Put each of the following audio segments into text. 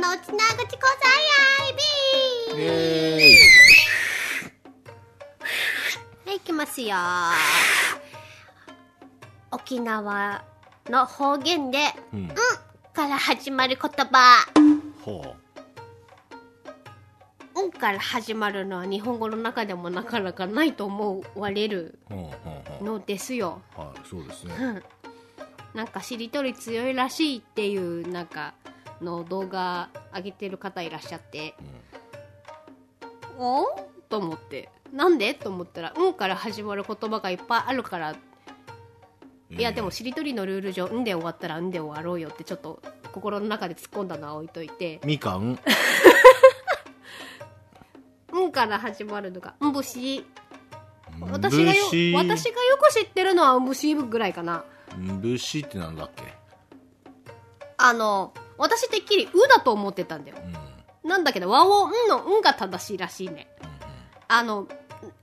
のつなぐちこいはい、いきますよ。沖縄の方言で、うんうんから始まる言葉。ほうんから始まるのは日本語の中でもなかなかないと思われるうほうほうほのですよ。うはいそうですねうん。なんかしりとり強いらしいっていうなんかの動画上げてる方いらっしゃって、おと思ってなんでと思ったら「うん」から始まる言葉がいっぱいあるからいやでもしりとりのルール上「うん」で終わったら「うん」で終わろうよってちょっと心の中で突っ込んだのは置いといてみかん「うん」から始まるのが「うんぶし」私がよ私がよく知ってるのは「うんぶし」ぐらいかな。ぶしってなんだっけ？あの私てっきり「う」だと思ってたんだよ。うん。なんだけど和音「ん」の「ん」が正しいらしいね。あの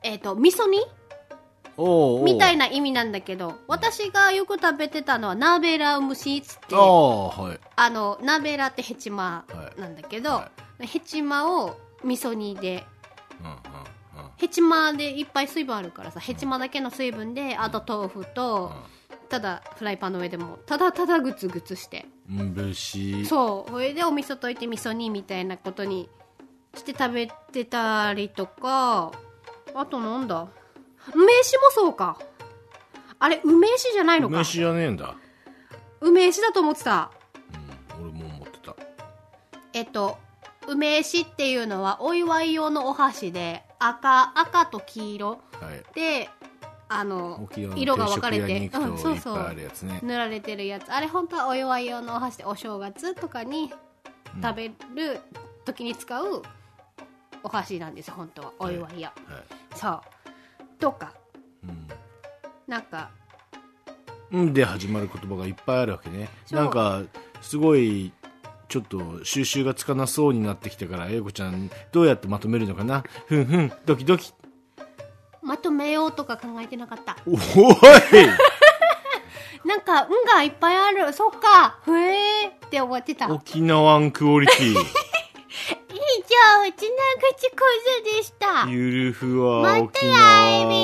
えっ、と味噌煮？みたいな意味なんだけど私がよく食べてたのはナーベラ蒸しっつってはい。あのナーベラってヘチマなんだけど、はヘチマを味噌煮でうんうんうん。ヘチマでいっぱい水分あるからさヘチマだけの水分であと豆腐とただフライパンの上でもただただグツグツして。うんぶしそう。それでお味噌溶いて味噌煮みたいなことにして食べてたりとか。あとなんだ？梅酒もそうか。あれ梅酒じゃないのか。梅酒じゃねえんだ。梅酒だと思ってた。うん俺も思ってた。えっと梅酒っていうのはお祝い用のお箸で赤赤と黄色。はい。であの色が分かれてうんそうそくといっぱいあるやつね。塗られてるやつ。あれ本当はお祝い用のお箸でお正月とかに食べる時に使うお箸なんです本当は。お祝いや、はい。そう。とか。うん。なんか。うんで始まる言葉がいっぱいあるわけね。なんかすごいちょっと収集がつかなそうになってきたから英子ちゃんどうやってまとめるのかな。ふんふんドキドキまとめようとか考えてなかった。おい。なんか「ん」がいっぱいある。そっか。ふえーって終わってた。以上沖縄クオリティ。つなぐちこざでした。ゆるふわ沖やい縄び